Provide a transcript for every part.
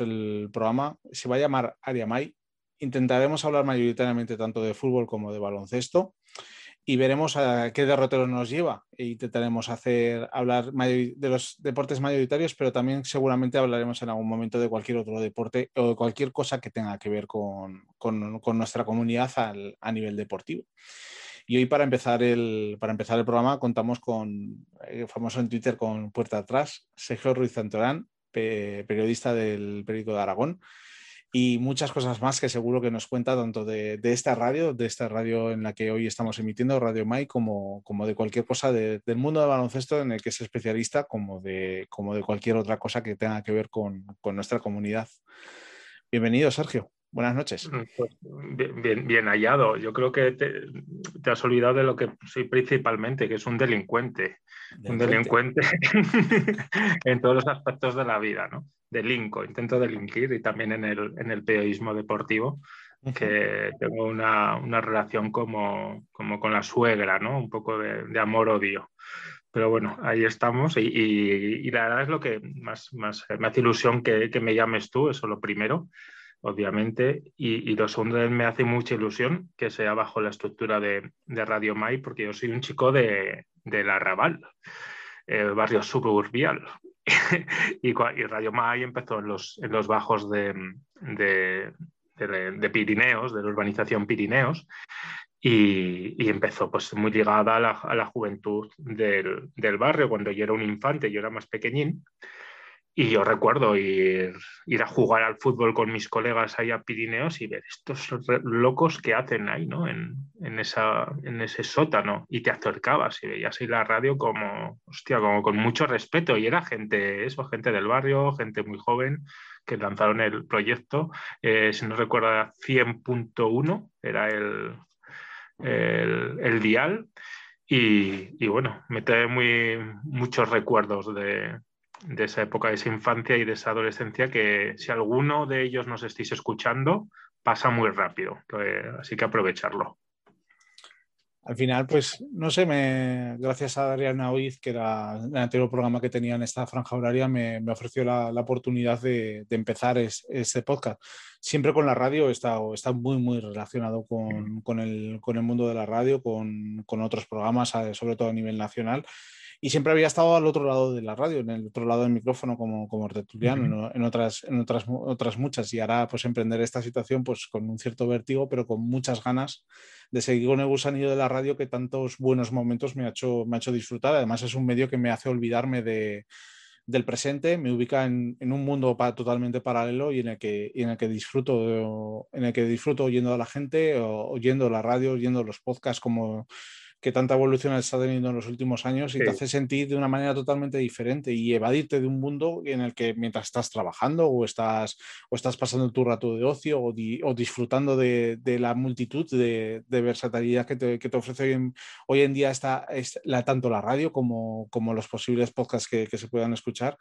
el programa. Se va a llamar Ariamay. Intentaremos hablar mayoritariamente tanto de fútbol como de baloncesto y veremos a qué derrotero nos lleva. E intentaremos hacer hablar de los deportes mayoritarios, pero también seguramente hablaremos en algún momento de cualquier otro deporte o de cualquier cosa que tenga que ver con, nuestra comunidad a nivel deportivo. Y hoy para empezar el, para empezar el programa contamos con, eh, famoso en Twitter con Puerta Atrás, Sergio Ruiz Santorán, periodista del periódico de Aragón, y muchas cosas más que seguro que nos cuenta tanto de, esta radio, de esta radio en la que hoy estamos emitiendo, Radio Mai, como, como de cualquier cosa del mundo del baloncesto en el que es especialista, como de, como de cualquier otra cosa que tenga que ver con, nuestra comunidad. Bienvenido, Sergio. Buenas noches. Mm, pues, bien, bien, hallado. Yo creo que te, has olvidado de lo que soy principalmente, que es un delincuente. Un delincuente en todos los aspectos de la vida, ¿no? Delinco, intento delinquir y también en el, en el periodismo deportivo, que tengo una, relación como, como, con la suegra, ¿no? Un poco de, amor-odio. Pero bueno, ahí estamos y, la verdad es lo que más, más me hace ilusión que, que me llames tú, eso lo primero obviamente. Y, lo segundo me hace mucha ilusión que sea bajo la estructura de, Radio Mai, porque yo soy un chico de, la Raval, el barrio suburbial. y, Radio Mai empezó en los, en los bajos de, Pirineos, de la urbanización Pirineos. Y, empezó pues muy ligada a la, juventud del, del, barrio. Cuando yo era un infante, yo era más pequeñín, y yo recuerdo ir, ir, a jugar al fútbol con mis colegas ahí a Pirineos y ver estos locos que hacen ahí, ¿no? En, en, esa, en ese sótano. Y te acercabas y veías ahí la radio como, hostia, como con mucho respeto. Y era gente, eso, gente del barrio, gente muy joven que lanzaron el proyecto. Eh, si no recuerdo, 100.1 era el, el, el dial. Y, y, bueno, me trae muy, muchos recuerdos de, de esa época, de esa infancia y de esa adolescencia que si alguno de ellos nos estéis escuchando, pasa muy rápido. así que aprovecharlo. Al final, pues, no sé, me, gracias a Adriana Oiz, que era el anterior programa que tenía en esta franja horaria, me, ofreció la, oportunidad de, empezar este podcast. Siempre con la radio he estado, muy, muy relacionado con, el, mundo de la radio, con, con otros programas, sobre todo a nivel nacional y siempre había estado al otro lado de la radio, en el otro lado del micrófono como, como tertuliano, en, otras, en otras, otras muchas. Y ahora pues emprender esta situación pues con un cierto vértigo, pero con muchas ganas de seguir con el gusanillo de la radio que tantos buenos momentos me ha hecho, me ha hecho disfrutar. Además es un medio que me hace olvidarme de, del presente, me ubica en, en un mundo totalmente paralelo y en el que, en el que disfruto en el que disfruto oyendo a la gente, oyendo la radio, oyendo los podcasts como que tanta evolución está teniendo en los últimos años y te hace sentir de una manera totalmente diferente y evadirte de un mundo en el que mientras estás trabajando o estás, o estás pasando tu rato de ocio o, o disfrutando de, de, la multitud de, de versatilidad que te, que te, ofrece hoy en, hoy en día está, la, tanto la radio como, como los posibles podcasts que, que, se puedan escuchar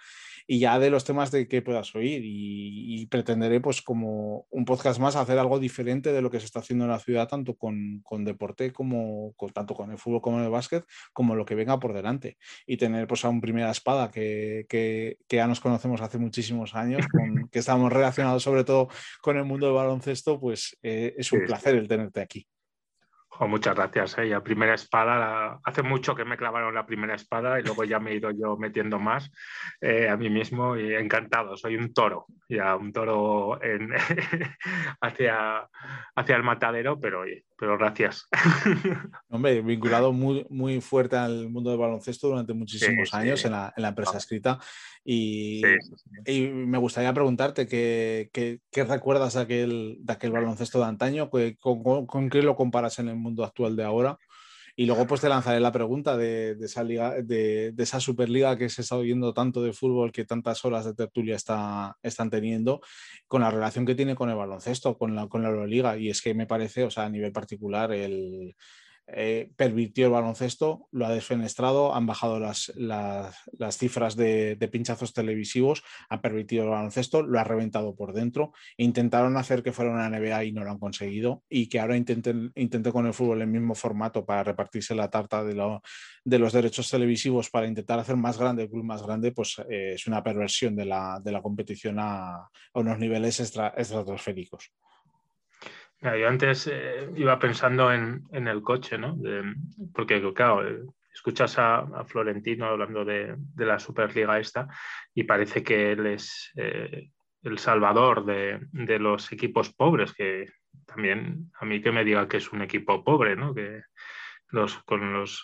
y ya de los temas de que puedas oír y, pretenderé pues como un podcast más hacer algo diferente de lo que se está haciendo en la ciudad tanto con, con deporte como con, tanto con el fútbol como en el básquet, como lo que venga por delante. Y tener pues a un primera espada que, que, ya nos conocemos hace muchísimos años, con, que estamos relacionados sobre todo con el mundo del baloncesto, pues eh, es un placer el tenerte aquí muchas gracias. ¿eh? a primera espada, hace mucho que me clavaron la primera espada y luego ya me he ido yo metiendo más eh, a mí mismo y encantado. Soy un toro, ya un toro hacia, hacia el matadero, pero, pero gracias. Hombre, vinculado muy, muy fuerte al mundo del baloncesto durante muchísimos años En, la, en, la, empresa escrita y, y, me gustaría preguntarte qué, qué, qué recuerdas de aquel, de aquel baloncesto de antaño, con, con, qué lo comparas en el mundo actual de ahora. Y luego pues te lanzaré la pregunta de, esa, liga, de, de, esa Superliga que se está oyendo tanto de fútbol, que tantas horas de tertulia está, están teniendo, con la relación que tiene con el baloncesto, con la, con la Euroliga. Y es que me parece, o sea, a nivel particular, el, eh, pervirtió el baloncesto, lo ha desfenestrado, han bajado las, cifras de, pinchazos televisivos, ha permitido el baloncesto, lo ha reventado por dentro. Intentaron hacer que fuera una NBA y no lo han conseguido, y que ahora intenten, con el fútbol el mismo formato para repartirse la tarta de, los derechos televisivos para intentar hacer más grande el club más grande, pues eh, es una perversión de la, competición a, unos niveles estratosféricos yo antes eh, iba pensando en, el coche, ¿no? porque, claro, eh, escuchas a, Florentino hablando de, la Superliga esta y parece que él es eh, el salvador de, los equipos pobres, que también a mí que me diga que es un equipo pobre, ¿no? Que los, con, los,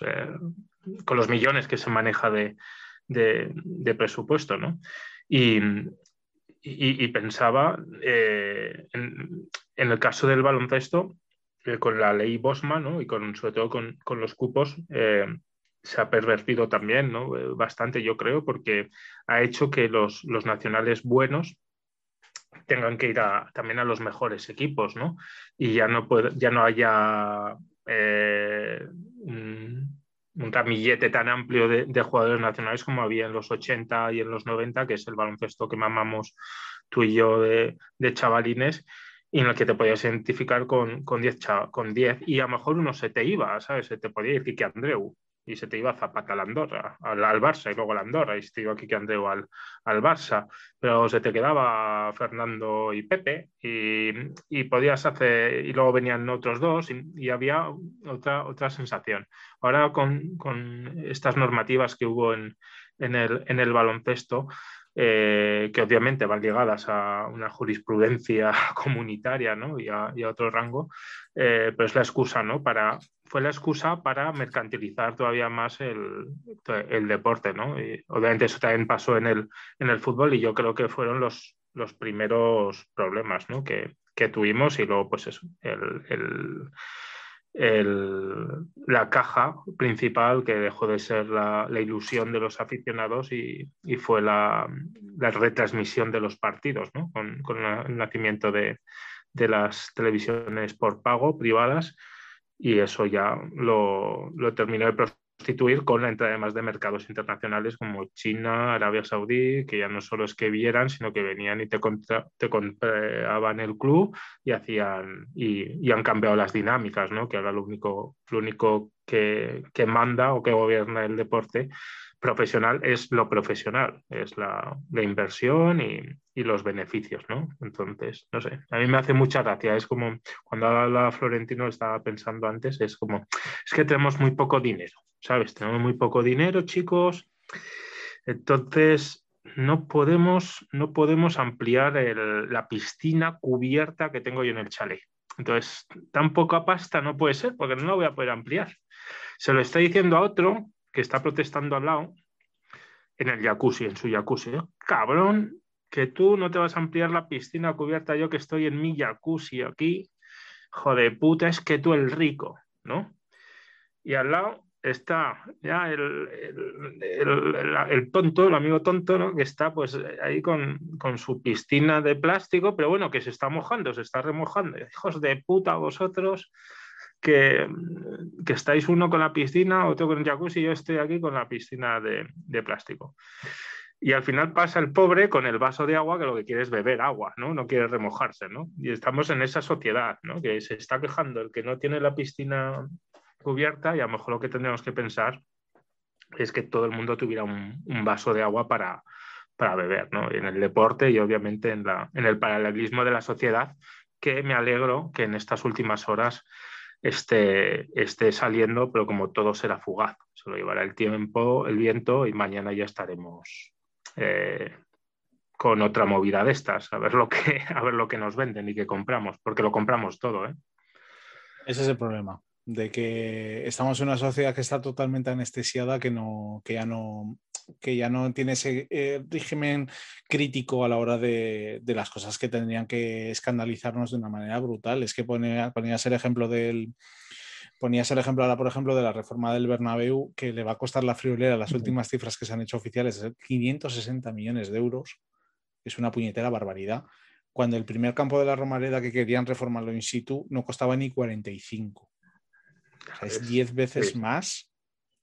con los millones que se maneja de, presupuesto, ¿no? Y, y, pensaba en, en el caso del baloncesto, eh, con la ley Bosman y con, sobre todo con, los cupos, eh, se ha pervertido también ¿no? Eh, bastante, yo creo, porque ha hecho que los, nacionales buenos tengan que ir también a los mejores equipos, ¿no? Y ya no, puede, ya no haya un, ramillete tan amplio de, jugadores nacionales como había en los 80 y en los 90, que es el baloncesto que mamamos tú y yo de, de chavalines, y en el que te podías identificar con 10 con diez, y a lo mejor uno se te iba, ¿sabes? Se te podía ir Kike Andreu y se te iba Zapata al Andorra, al, Barça y luego al Andorra y se te iba Kike Andreu al, al Barça, pero se te quedaba Fernando y Pepe y, y podías hacer, y luego venían otros dos y, había otra, otra sensación. Ahora con, con estas normativas que hubo en, en, el, en el baloncesto, eh, que obviamente van ligadas a una jurisprudencia comunitaria ¿no? y, a, otro rango, eh, pero es la excusa, ¿no? Para, fue la excusa para mercantilizar todavía más el, el deporte. ¿no? Y obviamente eso también pasó en el, en el fútbol y yo creo que fueron los, los primeros problemas ¿no? que, que tuvimos y luego pues eso, el, el la caja principal que dejó de ser la, ilusión de los aficionados y, fue la, retransmisión de los partidos, con, el nacimiento de, las televisiones por pago privadas y eso ya lo, lo terminó de con la entrada además de mercados internacionales como China, Arabia Saudí, que ya no solo es que vieran, sino que venían y te, te compraban el club y hacían y, han cambiado las dinámicas, ¿no? que ahora lo único, lo único que manda o que gobierna el deporte profesional es lo profesional, es la, inversión y, los beneficios, ¿no? Entonces, no sé, a mí me hace mucha gracia, es como cuando habla Florentino, estaba pensando antes, es como, es que tenemos muy poco dinero, ¿sabes? Tenemos muy poco dinero, chicos, entonces no podemos, no podemos ampliar la piscina cubierta que tengo yo en el chalet. Entonces, tan poca pasta no puede ser porque no la voy a poder ampliar. Se lo está diciendo a otro que está protestando al lado en el jacuzzi, en su jacuzzi. Cabrón, que tú no te vas a ampliar la piscina cubierta, yo que estoy en mi jacuzzi aquí. Joder, puta, es que tú el rico, ¿no? Y al lado está ya el, el, tonto, el amigo tonto, ¿no? que está pues ahí con, con, su piscina de plástico, pero bueno, que se está mojando, se está remojando. Hijos de puta vosotros, que, estáis uno con la piscina, otro con el jacuzzi yo estoy aquí con la piscina de, plástico. Y al final pasa el pobre con el vaso de agua que lo que quiere es beber agua, ¿no? No quiere remojarse, ¿no? Y estamos en esa sociedad, ¿no? Que se está quejando el que no tiene la piscina cubierta y a lo mejor lo que tendríamos que pensar es que todo el mundo tuviera un, vaso de agua para, para beber, ¿no? En el deporte y obviamente en, la, en el paralelismo de la sociedad, que me alegro que en estas últimas horas esté, esté saliendo, pero como todo será fugaz, se lo llevará el tiempo, el viento y mañana ya estaremos eh, con otra movida de estas, a ver, lo que, a ver lo que nos venden y que compramos, porque lo compramos todo. ¿eh? Ese es el problema, de que estamos en una sociedad que está totalmente anestesiada, que, no, que ya no que ya no tiene ese eh, régimen crítico a la hora de, las cosas que tendrían que escandalizarnos de una manera brutal. Es que ponía, ponías el ejemplo del, ponías el ejemplo ahora, por ejemplo, de la reforma del Bernabéu, que le va a costar la friolera, las últimas cifras que se han hecho oficiales, es 560 millones de euros. Es una puñetera barbaridad. Cuando el primer campo de la Romareda que querían reformarlo in situ no costaba ni 45. es 10 veces más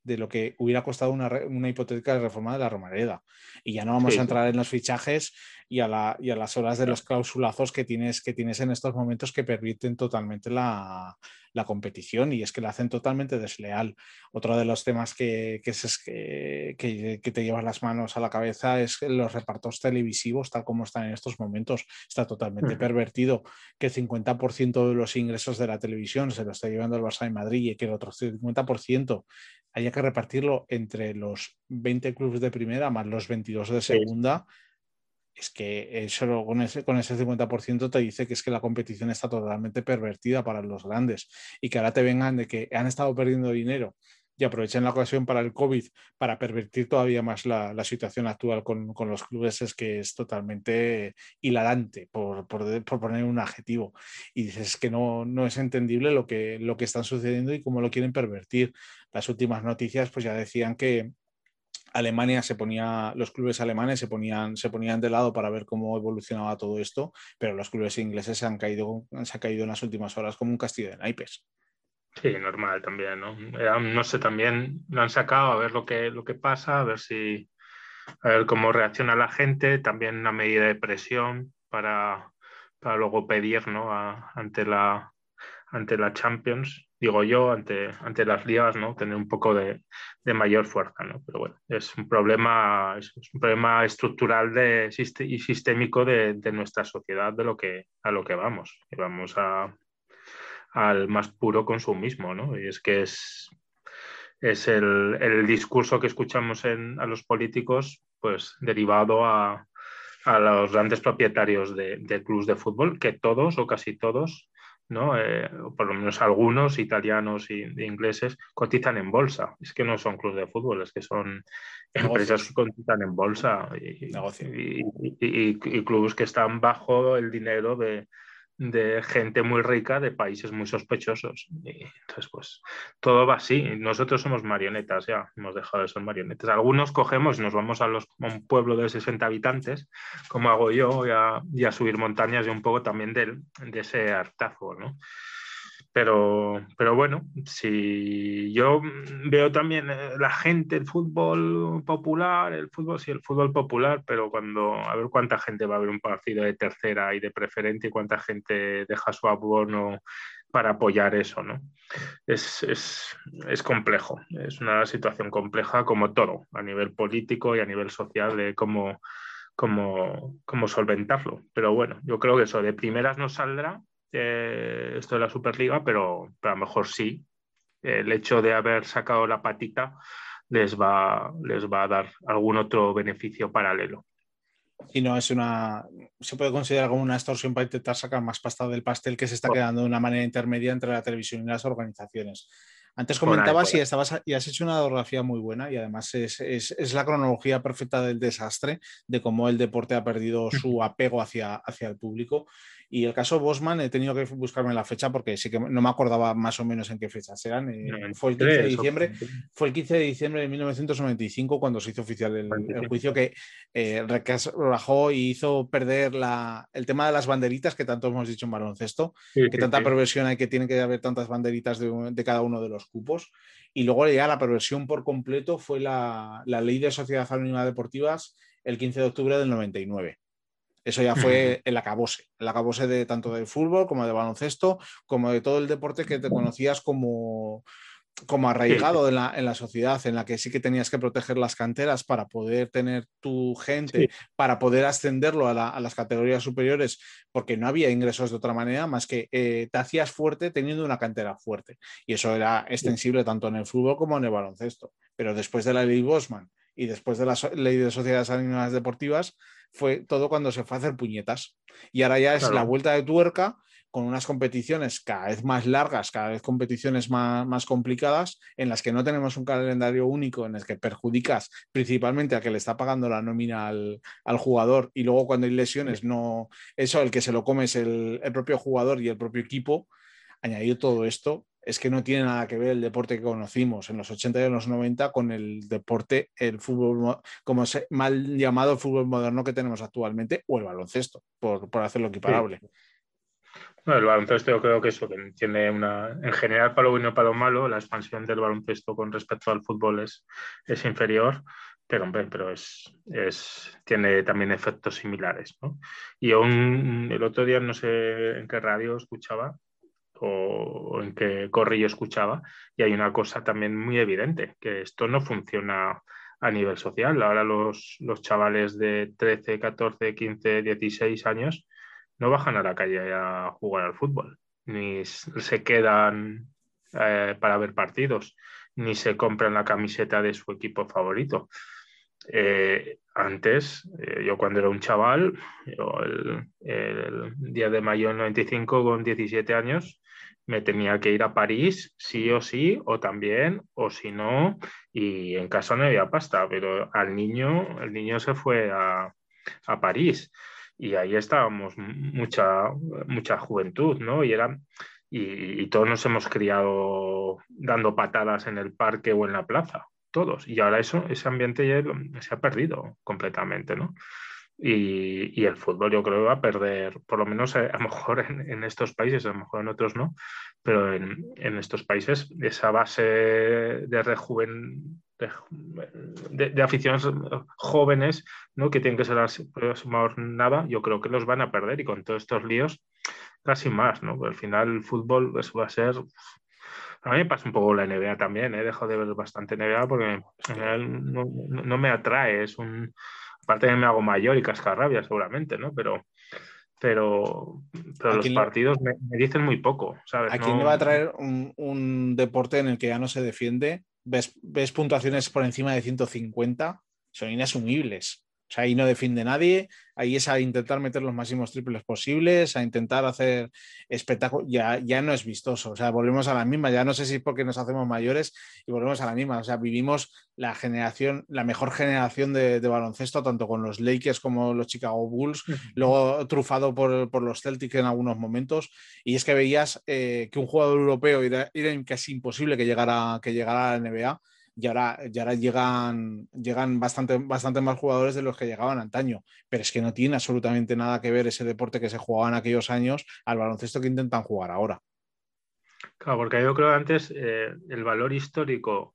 de lo que hubiera costado una, una, hipotética reforma de la Romareda. Y ya no vamos a entrar en los fichajes y a, la, y a, las horas de los clausulazos que tienes, que tienes en estos momentos que permiten totalmente la, la competición y es que la hacen totalmente desleal. Otro de los temas que, que, es, que, que, te llevas las manos a la cabeza es los repartos televisivos, tal como están en estos momentos. Está totalmente pervertido que el 50% de los ingresos de la televisión se lo está llevando el Barça de Madrid y que el otro 50% haya que repartirlo entre los 20 clubes de primera más los 22 de segunda. Es que solo con ese, con ese 50% te dice que es que la competición está totalmente pervertida para los grandes y que ahora te vengan de que han estado perdiendo dinero y aprovechen la ocasión para el COVID para pervertir todavía más la, la situación actual con, con, los clubes es que es totalmente hilarante, por, por, por, poner un adjetivo. Y dices que no, no es entendible lo que, lo que están sucediendo y cómo lo quieren pervertir. Las últimas noticias pues ya decían que, Alemania se ponía, los clubes alemanes se ponían, se ponían de lado para ver cómo evolucionaba todo esto, pero los clubes ingleses se han caído, se han caído en las últimas horas como un castillo de naipes. Sí, normal también, ¿no? no sé, también lo han sacado a ver lo que, lo que pasa, a ver si, a ver cómo reacciona la gente, también una medida de presión para, para luego pedir, ¿no? ante la, ante la Champions, digo yo, ante, ante las ligas, ¿no? Tener un poco de, de mayor fuerza, ¿no? Pero bueno, es un problema, es un problema estructural de, y sistémico de, de, nuestra sociedad, de lo que, a lo que vamos. Vamos a, al más puro consumismo, ¿no? Y es que es, es el, el discurso que escuchamos en, a los políticos, pues derivado a, a los grandes propietarios de, de clubes de fútbol, que todos o casi todos ¿no? Eh, por lo menos algunos italianos e ingleses cotizan en bolsa. Es que no son clubes de fútbol, es que son empresas que cotizan en bolsa y, y, clubes que están bajo el dinero de, de gente muy rica de países muy sospechosos. Y entonces, pues todo va así. Nosotros somos marionetas, ya hemos dejado de ser marionetas. Algunos cogemos y nos vamos a, los, un pueblo de 60 habitantes, como hago yo, y a, subir montañas y un poco también de, de ese hartazo, ¿no? Pero, pero bueno, si yo veo también eh, la gente, el fútbol popular, el fútbol, sí, el fútbol popular, pero cuando, a ver cuánta gente va a ver un partido de tercera y de preferente y cuánta gente deja su abono para apoyar eso, ¿no? Es, es, es, complejo, es una situación compleja como todo, a nivel político y a nivel social de cómo, cómo, cómo solventarlo. Pero bueno, yo creo que eso de primeras nos saldrá eh, esto de la Superliga, pero, a lo mejor sí. El hecho de haber sacado la patita les va, les va a dar algún otro beneficio paralelo. Y no es una. Se puede considerar como una extorsión para intentar sacar más pasta del pastel que se está quedando de una manera intermedia entre la televisión y las organizaciones. Antes comentabas y, estabas, y has hecho una orografía muy buena y además es, es, es, la cronología perfecta del desastre, de cómo el deporte ha perdido su apego hacia, hacia el público y el caso Bosman he tenido que buscarme la fecha porque sí que no me acordaba más o menos en qué fechas eran. Eh, fue, el 15 de diciembre, fue el 15 de diciembre de 1995 cuando se hizo oficial el, juicio que eh, rajó y hizo perder la, el tema de las banderitas que tanto hemos dicho en baloncesto, que tanta perversión hay que tiene que haber tantas banderitas de, de, cada uno de los cupos. Y luego ya la perversión por completo fue la, la ley de sociedad anónima deportivas el 15 de octubre del 99 eso ya fue el acabose, el acabose de tanto del fútbol como de baloncesto, como de todo el deporte que te conocías como, como arraigado en la, en la, sociedad, en la que sí que tenías que proteger las canteras para poder tener tu gente, para poder ascenderlo a, la, a, las categorías superiores, porque no había ingresos de otra manera más que eh, te hacías fuerte teniendo una cantera fuerte. Y eso era extensible tanto en el fútbol como en el baloncesto. Pero después de la ley Bosman y después de la ley de sociedades anónimas deportivas, fue todo cuando se fue a hacer puñetas. Y ahora ya es la vuelta de tuerca con unas competiciones cada vez más largas, cada vez competiciones más, más, complicadas, en las que no tenemos un calendario único, en el que perjudicas principalmente a que le está pagando la nómina al, al jugador y luego cuando hay lesiones, no, eso el que se lo come es el, el propio jugador y el propio equipo. Añadido todo esto, es que no tiene nada que ver el deporte que conocimos en los 80 y en los 90 con el deporte, el fútbol, como se, mal llamado fútbol moderno que tenemos actualmente, o el baloncesto, por, por hacerlo equiparable. el baloncesto yo creo que eso, que tiene una, en general para lo bueno y para lo malo, la expansión del baloncesto con respecto al fútbol es, es inferior, pero pero es, es, tiene también efectos similares. ¿no? Y aún el otro día no sé en qué radio escuchaba o, en qué corrillo escuchaba, y hay una cosa también muy evidente, que esto no funciona a nivel social. Ahora los, los chavales de 13, 14, 15, 16 años no bajan a la calle a jugar al fútbol, ni se quedan eh, para ver partidos, ni se compran la camiseta de su equipo favorito. Eh, antes, eh, yo cuando era un chaval, el, el, día de mayo del 95 con 17 años, me tenía que ir a París, sí o sí, o también, o si no, y en casa no había pasta, pero al niño, el niño se fue a, a París y ahí estábamos mucha, mucha juventud, ¿no? Y, era, y, todos nos hemos criado dando patadas en el parque o en la plaza, todos. Y ahora eso, ese ambiente ya se ha perdido completamente, ¿no? Y, y, el fútbol yo creo va a perder, por lo menos eh, a, lo mejor en, en, estos países, a lo mejor en otros no, pero en, en estos países esa base de rejuven, de, de, aficiones jóvenes ¿no? que tienen que ser nada, yo creo que los van a perder y con todos estos líos casi más, ¿no? al final el fútbol eso va a ser... A mí me pasa un poco la NBA también, he ¿eh? dejado de ver bastante NBA porque no, no, me atrae, es un... Aparte que me hago mayor y cascarrabia seguramente, ¿no? Pero, pero, pero los partidos me, me, dicen muy poco, ¿sabes? ¿A quién le va a traer un, un deporte en el que ya no se defiende ves, ves puntuaciones por encima de 150, son inasumibles. O sea, ahí no defiende nadie, ahí es a intentar meter los máximos triples posibles, a intentar hacer espectáculo, ya, ya no es vistoso, o sea, volvemos a la misma, ya no sé si es porque nos hacemos mayores y volvemos a la misma, o sea, vivimos la generación, la mejor generación de, de baloncesto, tanto con los Lakers como los Chicago Bulls, luego trufado por, por, los Celtics en algunos momentos, y es que veías eh, que un jugador europeo era, era, casi imposible que llegara, que llegara a la NBA, y ahora, ahora llegan, llegan bastante, bastante más jugadores de los que llegaban antaño, pero es que no tiene absolutamente nada que ver ese deporte que se jugaba en aquellos años al baloncesto que intentan jugar ahora. Claro, porque yo creo que antes eh, el valor histórico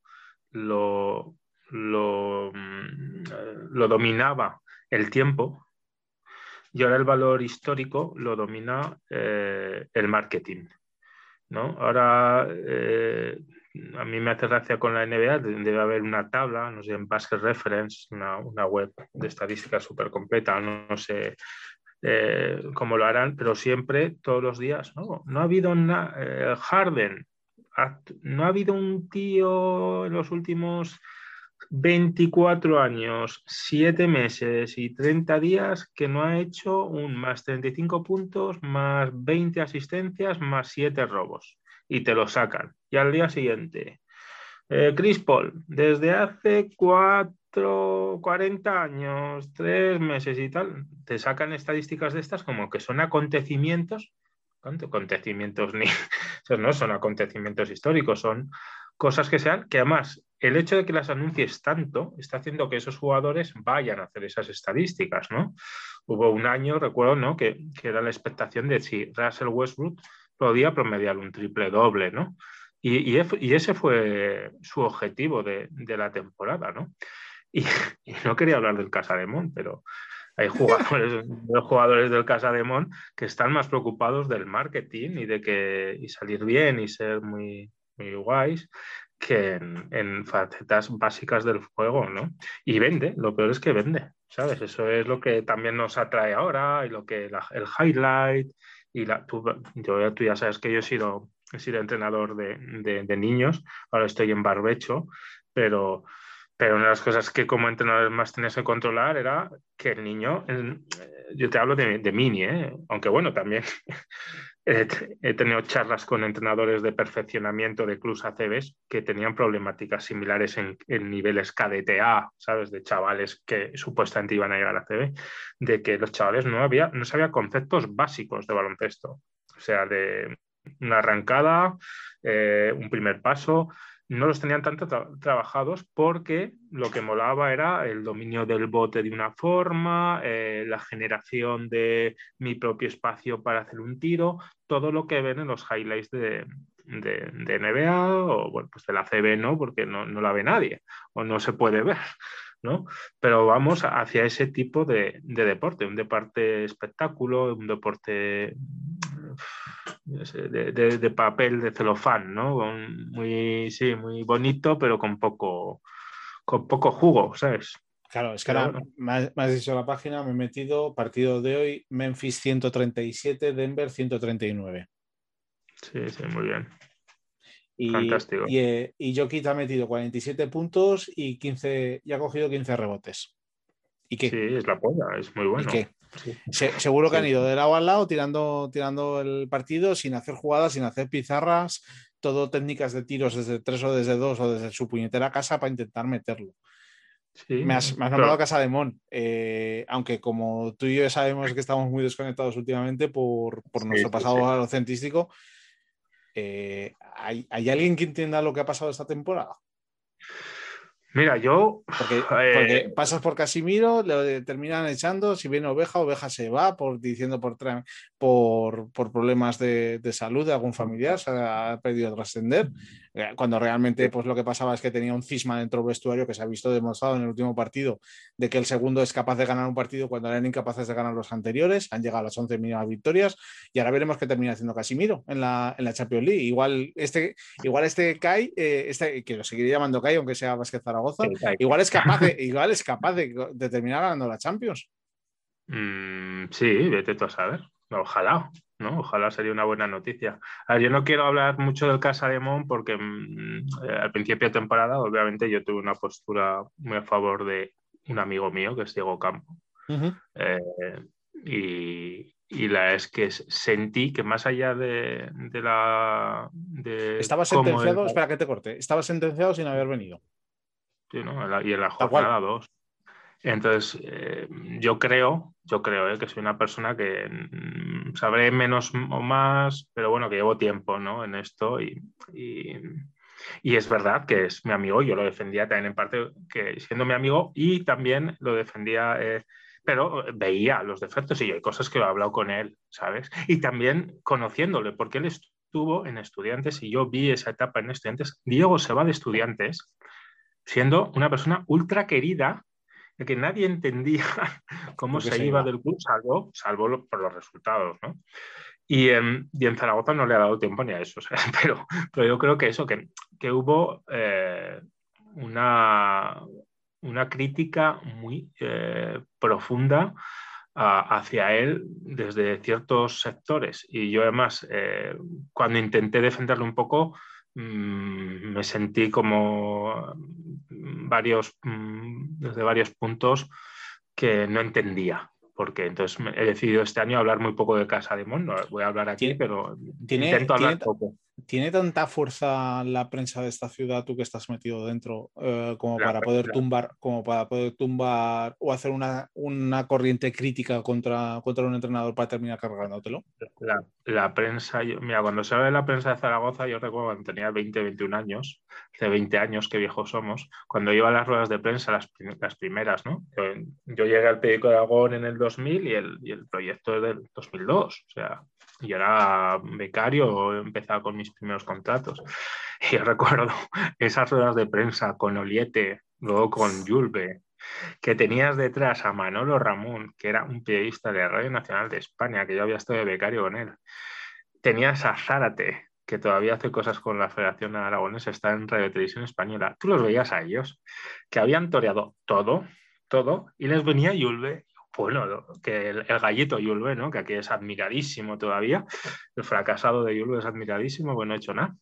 lo, lo, mm, lo dominaba el tiempo y ahora el valor histórico lo domina eh, el marketing. ¿no? Ahora eh, a mí me hace gracia con la NBA, debe haber una tabla, no sé, en Basket Reference, una, web de estadística súper completa, no, sé eh, cómo lo harán, pero siempre, todos los días, no, no ha habido una, eh, Harden, no ha habido un tío en los últimos 24 años, 7 meses y 30 días que no ha hecho un más 35 puntos, más 20 asistencias, más 7 robos y te lo sacan. Y al día siguiente, eh, Chris Paul, desde hace cuatro, 40 años, tres meses y tal, te sacan estadísticas de estas como que son acontecimientos, acontecimientos ni, no son acontecimientos históricos, son cosas que sean, que además el hecho de que las anuncies tanto está haciendo que esos jugadores vayan a hacer esas estadísticas, ¿no? Hubo un año, recuerdo, ¿no? Que, que era la expectación de si Russell Westbrook podía promediar un triple doble, ¿no? Y, y, y ese fue su objetivo de, de la temporada, ¿no? Y, y, no quería hablar del Casademón, pero hay jugadores, jugadores del Casademón que están más preocupados del marketing y de que y salir bien y ser muy, muy guays que en, en, facetas básicas del juego, ¿no? Y vende, lo peor es que vende, ¿sabes? Eso es lo que también nos atrae ahora y lo que la, el highlight y la, tú, yo, tú ya sabes que yo he sido, he sido entrenador de, de, niños, ahora estoy en barbecho, pero, pero una de las cosas que como entrenador más tenías que controlar era que el niño, yo te hablo de, de mini, ¿eh? aunque bueno, también he tenido charlas con entrenadores de perfeccionamiento de clubs ACBs que tenían problemáticas similares en, niveles KDTA, ¿sabes? De chavales que supuestamente iban a llegar a ACB, de que los chavales no, había, no sabían conceptos básicos de baloncesto. O sea, de una arrancada, eh, un primer paso, no los tenían tanto trabajados porque lo que molaba era el dominio del bote de una forma, eh, la generación de mi propio espacio para hacer un tiro, todo lo que ven en los highlights de, de, NBA o bueno, pues de la CB no, porque no, no, la ve nadie o no se puede ver. ¿no? Pero vamos hacia ese tipo de, de deporte, un deporte espectáculo, un deporte de, papel de celofán, ¿no? Muy, sí, muy bonito, pero con poco, con poco jugo, ¿sabes? Claro, es que ahora me, has, dicho la página, me he metido partido de hoy, Memphis 137, Denver 139. Sí, sí, muy bien. Y, Fantástico. Y, eh, y Jokic ha metido 47 puntos y 15, y ha cogido 15 rebotes. ¿Y qué? Sí, es la polla, es muy bueno. ¿Y qué? Seguro que han ido de lado a lado tirando, tirando el partido sin hacer jugadas, sin hacer pizarras, todo técnicas de tiros desde tres o desde dos o desde su puñetera casa para intentar meterlo. me, has, nombrado Casa de Mon, eh, aunque como tú y yo sabemos que estamos muy desconectados últimamente por, nuestro pasado alocentrístico, eh, ¿hay, ¿hay alguien que entienda lo que ha pasado esta temporada? Mira, yo. Porque, eh, pasas por Casimiro, le terminan echando. Si viene Oveja, Oveja se va por diciendo por, por, por problemas de, de, salud de algún familiar, se ha pedido trascender. Eh, cuando realmente pues, lo que pasaba es que tenía un cisma dentro del vestuario que se ha visto demostrado en el último partido, de que el segundo es capaz de ganar un partido cuando eran incapaces de ganar los anteriores. Han llegado a las 11 mínimas victorias y ahora veremos qué termina haciendo Casimiro en la, en la Champions League. Igual este, igual este Kai, eh, este, que lo seguiría llamando Kai, aunque sea Vázquez Zaragoza, igual es capaz de, igual es capaz de, terminar ganando la Champions. Mm, sí, vete tú a saber. Ojalá, ¿no? Ojalá sería una buena noticia. yo no quiero hablar mucho del Casa de Mon porque mm, eh, al principio de temporada, obviamente, yo tuve una postura muy a favor de un amigo mío, que es Diego Campo. Eh, y, la es que sentí que más allá de, la... Estaba sentenciado, espera que te corte, estaba sentenciado sin haber venido. Sí, ¿no? Y en la jornada 2. Entonces, eh, yo creo, yo creo eh, que soy una persona que mm, sabré menos o más, pero bueno, que llevo tiempo ¿no? en esto y, y, es verdad que es mi amigo, yo lo defendía también en parte que siendo mi amigo y también lo defendía, eh, pero veía los defectos y hay cosas que he hablado con él, ¿sabes? Y también conociéndole, porque él estuvo en estudiantes y yo vi esa etapa en estudiantes. Diego se va de estudiantes siendo una persona ultra querida que nadie entendía cómo se, iba, del club, salvo, salvo por los resultados, ¿no? Y en, y en, Zaragoza no le ha dado tiempo ni a eso, pero, pero yo creo que eso, que, que hubo eh, una, una crítica muy eh, profunda hacia él desde ciertos sectores. Y yo además, eh, cuando intenté defenderlo un poco, me sentí como varios, mm, desde varios puntos que no entendía. Porque entonces he decidido este año hablar muy poco de Casa de Mon, no voy a hablar aquí, pero intento hablar poco. ¿Tiene tanta fuerza la prensa de esta ciudad, tú que estás metido dentro, eh, como para poder tumbar, como para poder tumbar o hacer una, una corriente crítica contra, contra un entrenador para terminar cargándotelo? La, la prensa, mira, cuando se habla de la prensa de Zaragoza, yo recuerdo cuando tenía 20, 21 años, hace 20 años, qué viejos somos, cuando iba a las ruedas de prensa, las, las primeras, ¿no? Yo, llegué al periódico de Aragón en el 2000 y el, y el proyecto es del 2002, o sea, yo era becario, empezaba con mis primeros contratos. Y recuerdo esas ruedas de prensa con Oliete, luego con Yulbe, que tenías detrás a Manolo Ramón, que era un periodista de Radio Nacional de España, que yo había estado de becario con él. Tenías a Zárate, que todavía hace cosas con la Federación Aragonesa, está en Radio Televisión Española. Tú los veías a ellos, que habían toreado todo, todo, y les venía Yulbe bueno, que el, gallito Yulbe, ¿no? que aquí es admiradísimo todavía, el fracasado de Yulbe es admiradísimo, bueno, no he hecho nada,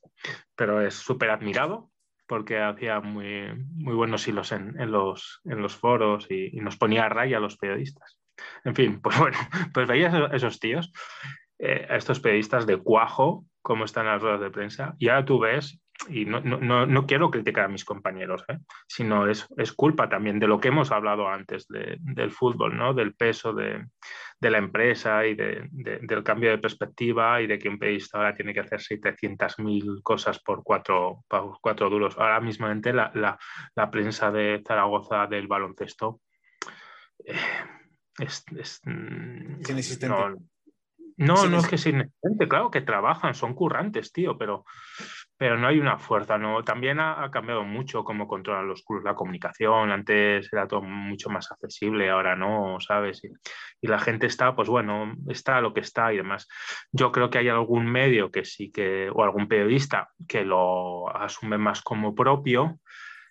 pero es súper admirado porque hacía muy, muy buenos hilos en, los, en los foros y, nos ponía a raya a los periodistas. En fin, pues bueno, pues veías a esos tíos, eh, a estos periodistas de cuajo, cómo están las ruedas de prensa, y ahora tú ves y no, no, no, quiero criticar a mis compañeros, ¿eh? sino es, es, culpa también de lo que hemos hablado antes de, del fútbol, ¿no? del peso de, de la empresa y de, del cambio de perspectiva y de que un periodista ahora tiene que hacer 700.000 cosas por cuatro, por cuatro duros. Ahora mismamente la, la, la prensa de Zaragoza del baloncesto eh, es, es, mm, no, no, es que sea inexistente, claro que trabajan, son currantes, tío, pero, pero no hay una fuerza, ¿no? También ha, cambiado mucho cómo controlan los clubes la comunicación, antes era todo mucho más accesible, ahora no, ¿sabes? Y, la gente está, pues bueno, está lo que está y demás. Yo creo que hay algún medio que sí que, o algún periodista que lo asume más como propio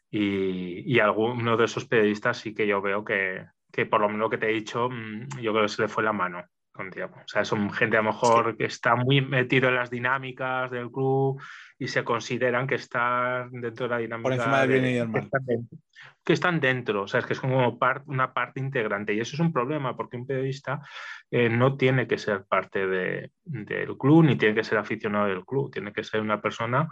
y, y alguno de esos periodistas sí que yo veo que, que por lo menos que te he dicho, mm, yo creo que se le fue la mano. O sea, son gente a lo mejor que está muy metido en las dinámicas del club y se consideran que están dentro de la dinámica. Por encima del bien y del mal. Que están dentro, o sea, es que es como una parte integrante. Y eso es un problema porque un periodista eh, no tiene que ser parte de, del club ni tiene que ser aficionado del club, tiene que ser una persona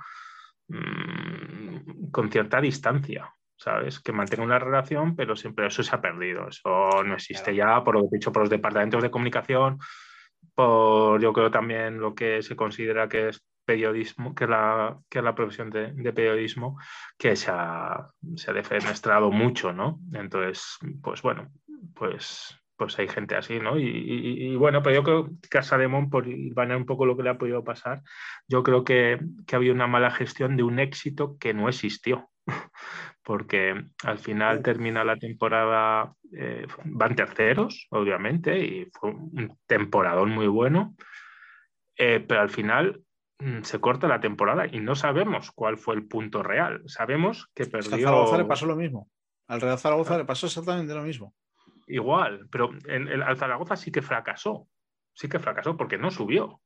mmm, con cierta distancia. ¿Sabes? Que mantenga una relación, pero siempre eso se ha perdido. Eso no existe ya, por lo que he dicho, por los departamentos de comunicación, por yo creo también lo que se considera que es periodismo, que la, que la profesión de, periodismo, que se ha, se ha defenestrado mucho, ¿no? Entonces, pues bueno, pues, pues hay gente así, ¿no? Y, bueno, pero yo creo que Casa Mon, por ir un poco lo que le ha podido pasar, yo creo que, que ha habido una mala gestión de un éxito que no existió porque al final termina la temporada, eh, van terceros, obviamente, y fue un temporadón muy bueno, eh, pero al final mm, se corta la temporada y no sabemos cuál fue el punto real. Sabemos que perdió... Al Zaragoza le pasó lo mismo. Al Real Zaragoza le pasó exactamente lo mismo. Igual, pero en, el, al Zaragoza sí que fracasó. Sí que fracasó porque no subió.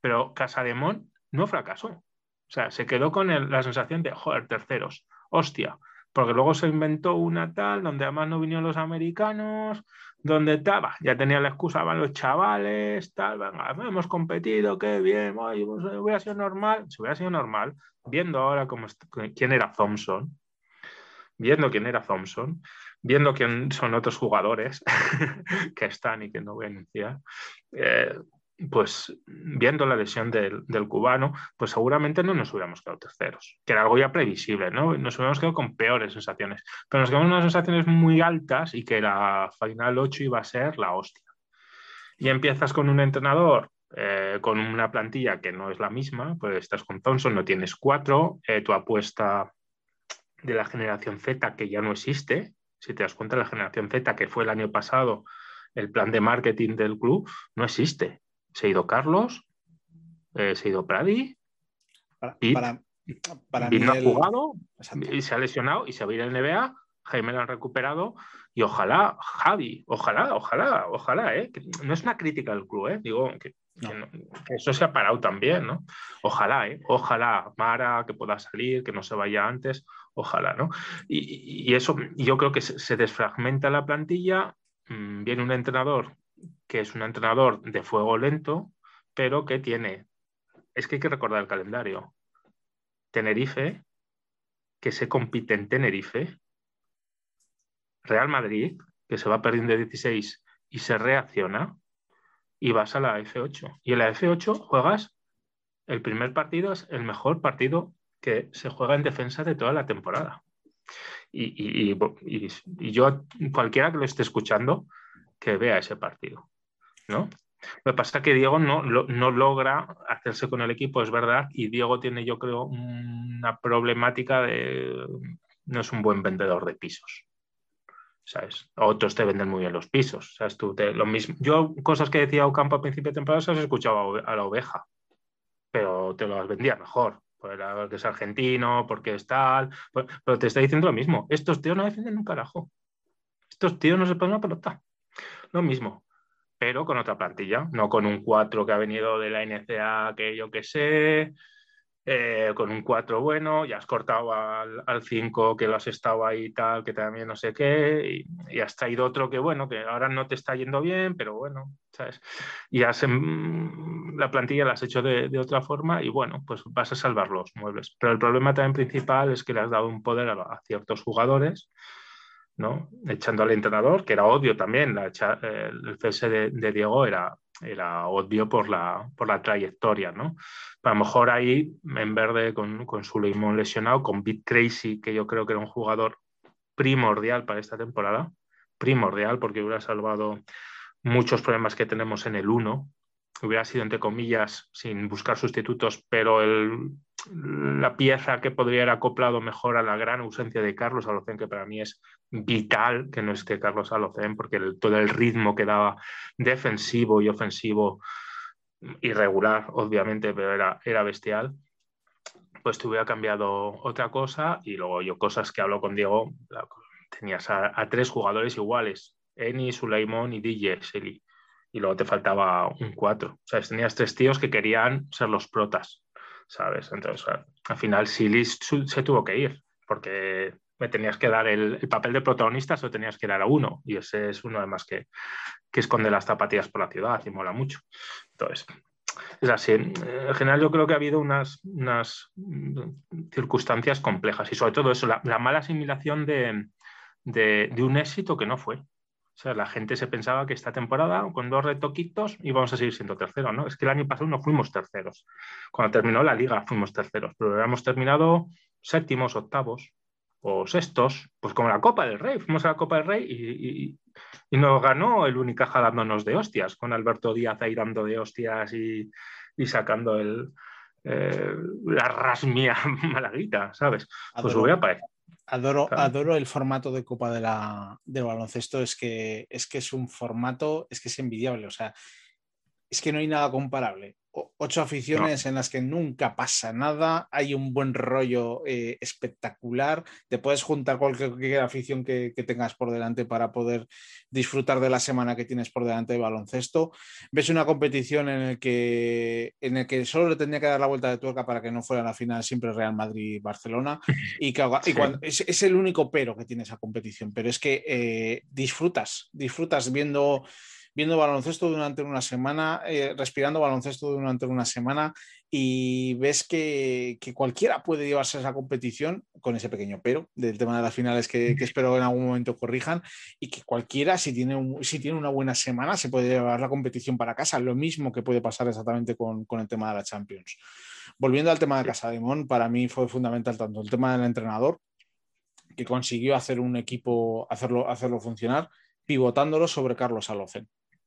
Pero Casademón no fracasó. O sea, se quedó con la sensación de, joder, terceros, hostia, porque luego se inventó una tal donde además no vinieron los americanos, donde estaba, ya tenía la excusa, van los chavales, tal, venga, hemos competido, qué bien, pues, hubiera sido normal, si hubiera sido normal, viendo ahora cómo, quién era Thompson, viendo quién era Thompson, viendo quién son otros jugadores que están y que no voy a anunciar, eh, pues viendo la lesión del, cubano, pues seguramente no nos hubiéramos quedado terceros, que era algo ya previsible, ¿no? Nos hubiéramos quedado con peores sensaciones, pero nos quedamos unas sensaciones muy altas y que la final 8 iba a ser la hostia. Y empiezas con un entrenador eh, con una plantilla que no es la misma, pues estás con Thompson, no tienes cuatro, eh, tu apuesta de la generación Z que ya no existe, si te das cuenta, la generación Z que fue el año pasado, el plan de marketing del club, no existe se ha ido Carlos, eh, se ha ido Pradi. Para, para, no ha jugado y se ha lesionado y se va a ir al NBA. Jaime lo han recuperado y ojalá, Javi, ojalá, ojalá, ojalá, ¿eh? no es una crítica del club, ¿eh? digo que, eso se ha parado también, ¿no? Ojalá, ¿eh? ojalá, Mara, que pueda salir, que no se vaya antes, ojalá, ¿no? Y, eso, yo creo que se, se desfragmenta la plantilla, mm, viene un entrenador que es un entrenador de fuego lento, pero que tiene, es que hay que recordar el calendario. Tenerife, que se compite en Tenerife, Real Madrid, que se va perdiendo de 16 y se reacciona, y vas a la F8. Y en la F8 juegas, el primer partido es el mejor partido que se juega en defensa de toda la temporada. Y, y yo, cualquiera que lo esté escuchando, que vea ese partido. ¿no? Lo que pasa es que Diego no, no logra hacerse con el equipo, es verdad, y Diego tiene, yo creo, una problemática de... no es un buen vendedor de pisos. ¿Sabes? Otros te venden muy bien los pisos. ¿sabes? Tú lo mismo. Yo, cosas que decía Ocampo a principio de temporada, se las escuchaba a la oveja, pero te las vendía mejor. Porque es argentino, porque es tal. Pero te está diciendo lo mismo. Estos tíos no defienden un carajo. Estos tíos no se ponen una pelota. Lo mismo pero con otra plantilla, no con un 4 que ha venido de la NCA que yo que sé, eh, con un 4 bueno, ya has cortado al, 5 que lo has estado ahí y tal, que también no sé qué, y, has traído otro que bueno, que ahora no te está yendo bien, pero bueno, ¿sabes? Y has, em, la plantilla la has hecho de, otra forma y bueno, pues vas a salvar los muebles. Pero el problema también principal es que le has dado un poder a, ciertos jugadores. ¿no? echando al entrenador, que era obvio también, el cese de Diego era, era obvio por la, por la trayectoria, ¿no? A lo mejor ahí, en verde, con, con su limón lesionado, con Bit Crazy, que yo creo que era un jugador primordial para esta temporada, primordial, porque hubiera salvado muchos problemas que tenemos en el 1, hubiera sido, entre comillas, sin buscar sustitutos, pero el, la pieza que podría haber acoplado mejor a la gran ausencia de Carlos Alocen, que para mí es vital que no esté Carlos Alocen, porque todo el ritmo que daba defensivo y ofensivo, irregular, obviamente, pero era, era bestial, pues te hubiera cambiado otra cosa y luego yo cosas que hablo con Diego, tenías a, tres jugadores iguales, Eni, Suleimón y DJ Seli, y luego te faltaba un cuatro. O sea, tenías tres tíos que querían ser los protas ¿sabes? Entonces, al final Silis se tuvo que ir, porque me tenías que dar el, papel de protagonista, o tenías que dar a uno, y ese es uno además que, que esconde las zapatillas por la ciudad y mola mucho. Entonces, es así. En general yo creo que ha habido unas, unas circunstancias complejas y sobre todo eso, la, mala asimilación de, de, un éxito que no fue. O sea, la gente se pensaba que esta temporada, con dos retoquitos, íbamos a seguir siendo terceros, ¿no? Es que el año pasado no fuimos terceros. Cuando terminó la liga fuimos terceros, pero habíamos terminado séptimos, octavos o sextos, pues como la Copa del Rey. Fuimos a la Copa del Rey y, y, nos ganó el Unicaja dándonos de hostias, con Alberto Díaz ahí dando de hostias y, sacando el, eh, la rasmia malaguita, ¿sabes? Pues hubiera parecido Adoro, adoro el formato de Copa de la, del baloncesto, es que, es que es un formato, es que es envidiable, o sea, es que no hay nada comparable ocho aficiones en las que nunca pasa nada, hay un buen rollo eh, espectacular, te puedes juntar cualquier afición que, tengas por delante para poder disfrutar de la semana que tienes por delante de baloncesto. Ves una competición en el que, en el que solo le tendría que dar la vuelta de tuerca para que no fuera la final siempre Real Madrid-Barcelona y, es, el único pero que tiene esa competición, pero es que eh, disfrutas, disfrutas viendo viendo baloncesto durante una semana, eh, respirando baloncesto durante una semana y ves que, cualquiera puede llevarse a esa competición con ese pequeño pero del tema de las finales que, espero que en algún momento corrijan y que cualquiera si tiene, si tiene una buena semana se puede llevar la competición para casa, lo mismo que puede pasar exactamente con, el tema de la Champions. Volviendo al tema de Casa de Mon, para mí fue fundamental tanto el tema del entrenador, que consiguió hacer un equipo, hacerlo, hacerlo funcionar, pivotándolo sobre Carlos Alocen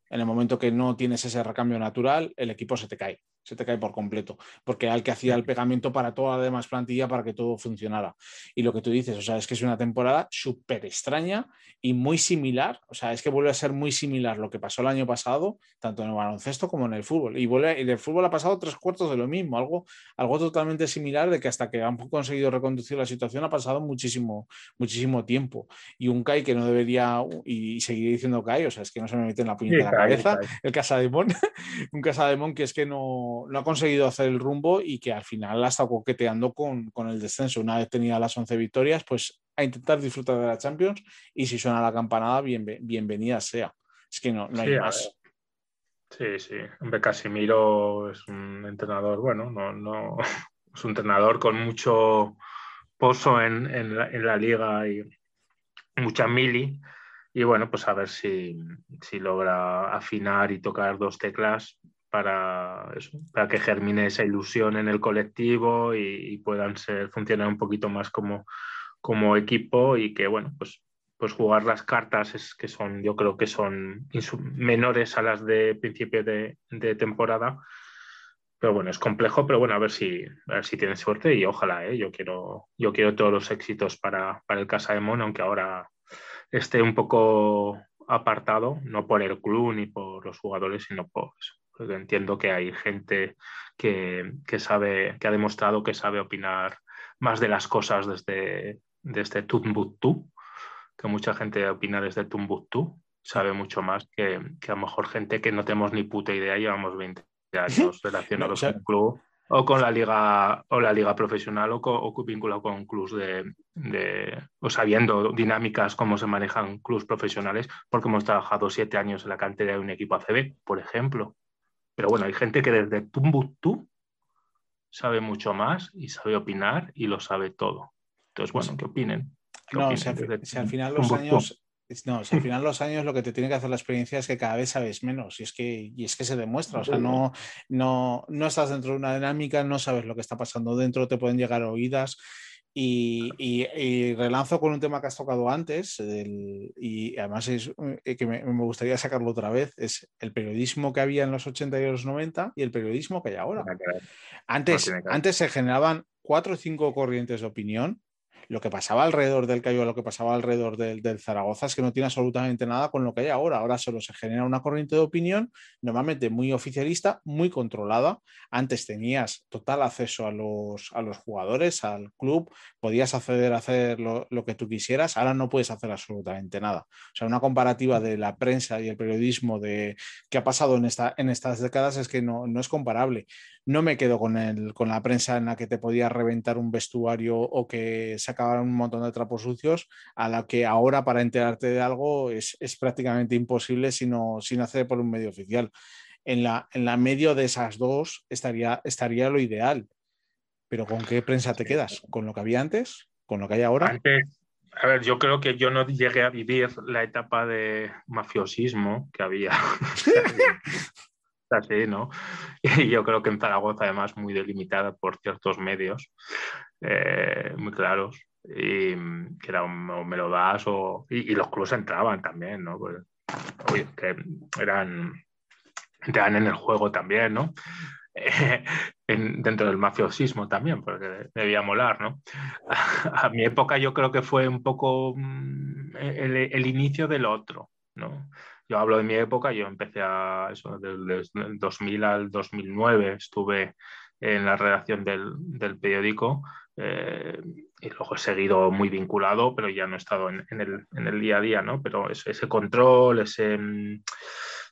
en el momento que no tienes ese recambio natural, el equipo se te cae se te cae por completo, porque era el que hacía el pegamento para toda la demás plantilla para que todo funcionara. Y lo que tú dices, o sea, es que es una temporada súper extraña y muy similar, o sea, es que vuelve a ser muy similar lo que pasó el año pasado, tanto en el baloncesto como en el fútbol. Y, vuelve, y el fútbol ha pasado tres cuartos de lo mismo, algo, algo totalmente similar de que hasta que han conseguido reconducir la situación ha pasado muchísimo, muchísimo tiempo. Y un CAI que no debería, y seguir diciendo CAI, o sea, es que no se me mete en la puñeta de la cabeza, el Casademón, un Casademón que es que no no, ha conseguido hacer el rumbo y que al final ha estado coqueteando con, el descenso. Una vez tenía las 11 victorias, pues a intentar disfrutar de la Champions y si suena la campanada, bienvenida sea. Es que no, no hay más. Sí, sí. Hombre, Casimiro es un entrenador, bueno, no, no, es un entrenador con mucho pozo en, la, liga y mucha mili. Y bueno, pues a ver si, si logra afinar y tocar dos teclas para, para que germine esa ilusión en el colectivo y, puedan ser, funcionar un poquito más como, como equipo y que, bueno, pues, pues jugar las cartas es que son, yo creo que son menores a las de principio de, temporada. Pero bueno, es complejo, pero bueno, a ver si, a ver si tienen suerte y ojalá, ¿eh? yo, quiero, yo quiero todos los éxitos para, para el Casa de Mono, aunque ahora esté un poco apartado, no por el club ni por los jugadores, sino por eso, porque entiendo que hay gente que, sabe, que ha demostrado que sabe opinar más de las cosas desde, desde Tumbuktu, que mucha gente opina desde Tumbuktu, sabe mucho más que, a lo mejor gente que no tenemos ni puta idea, llevamos 20 años relacionados con el club. o con la liga o la liga profesional o, o vinculado con clubs de, de, o sabiendo dinámicas cómo se manejan clubs profesionales, porque hemos trabajado siete años en la cantera de un equipo ACB, por ejemplo. Pero bueno, hay gente que desde Tumbuktu sabe mucho más y sabe opinar y lo sabe todo. Entonces, bueno, ¿qué opinen? no, si, al, final los años, no, si al final los años lo que te tiene que hacer la experiencia es que cada vez sabes menos y es que, y es que se demuestra, o sea, no, no, no estás dentro de una dinámica, no sabes lo que está pasando dentro, te pueden llegar oídas y, relanzo con un tema que has tocado antes, y además es eh, que me, gustaría sacarlo otra vez, es el periodismo que había en los 80 y los 90 y el periodismo que hay ahora. Antes, antes se generaban cuatro o cinco corrientes de opinión lo que pasaba alrededor del Cayo, lo que pasaba alrededor del, Zaragoza es que no tiene absolutamente nada con lo que hay ahora. Ahora solo se genera una corriente de opinión, normalmente muy oficialista, muy controlada. Antes tenías total acceso a los, a los jugadores, al club, podías acceder a hacer lo, que tú quisieras, ahora no puedes hacer absolutamente nada. O sea, una comparativa de la prensa y el periodismo de qué ha pasado en, esta, en estas décadas es que no, no es comparable no me quedo con, el, con la prensa en la que te podía reventar un vestuario o que sacaban un montón de trapos sucios, a la que ahora para enterarte de algo es, prácticamente imposible sino, sin hacer por un medio oficial. En la, en la medio de esas dos estaría, estaría lo ideal. Pero ¿con qué prensa te quedas? ¿Con lo que había antes? ¿Con lo que hay ahora? Antes, a ver, yo creo que yo no llegué a vivir la etapa de mafiosismo que había. así, ¿no? Y yo creo que en Zaragoza, además, muy delimitada por ciertos medios eh, muy claros, y que era un, o, y, los clubes entraban también, ¿no? Pues, que eran, entraban en el juego también, ¿no? dentro del mafiosismo también, porque debía molar, ¿no? A, mi época yo creo que fue un poco mm, el, el inicio del otro, ¿no? Yo hablo de mi época, yo empecé a eso, desde el 2000 al 2009 estuve en la redacción del, del periódico eh, y luego he seguido muy vinculado, pero ya no he estado en, el, en el, día a día, ¿no? Pero ese, ese control, ese mm,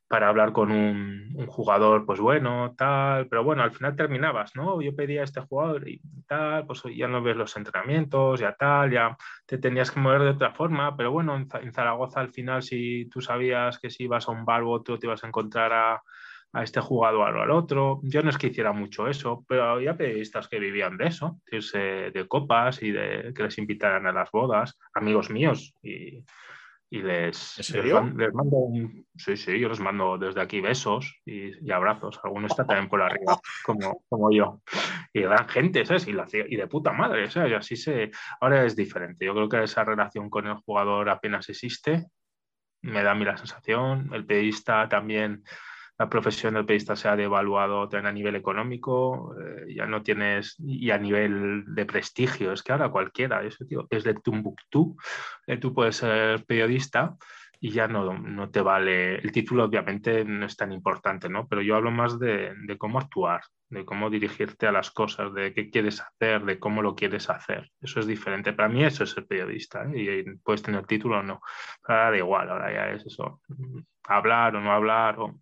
para hablar con un, jugador, pues bueno, tal, pero bueno, al final terminabas, ¿no? Yo pedía a este jugador y tal, pues ya no ves los entrenamientos, ya tal, ya te tenías que mover de otra forma, pero bueno, en, Zaragoza al final si tú sabías que si ibas a un bar otro te ibas a encontrar a, a este jugador o al otro, yo no es que hiciera mucho eso, pero había periodistas que vivían de eso, de copas y de que les invitaran a las bodas, amigos míos, y y les, les, mando un, sí, sí, yo les mando desde aquí besos y, abrazos. Alguno está también por arriba, como, como yo. Y gran gente, ¿sabes? Y, y de puta madre, ¿sabes? Y así se. Ahora es diferente. Yo creo que esa relación con el jugador apenas existe. Me da a mí la sensación. El periodista también la profesión del periodista se ha devaluado también a nivel económico, eh, ya no tienes, y a nivel de prestigio, es que ahora cualquiera, eso, tío, es de Tumbuktu, eh, tú puedes ser periodista y ya no, no te vale, el título obviamente no es tan importante, ¿no? Pero yo hablo más de, de cómo actuar, de cómo dirigirte a las cosas, de qué quieres hacer, de cómo lo quieres hacer. Eso es diferente. Para mí eso es el periodista, ¿eh? y puedes tener título o no. Ahora da igual, ahora ya es eso, hablar o no hablar, o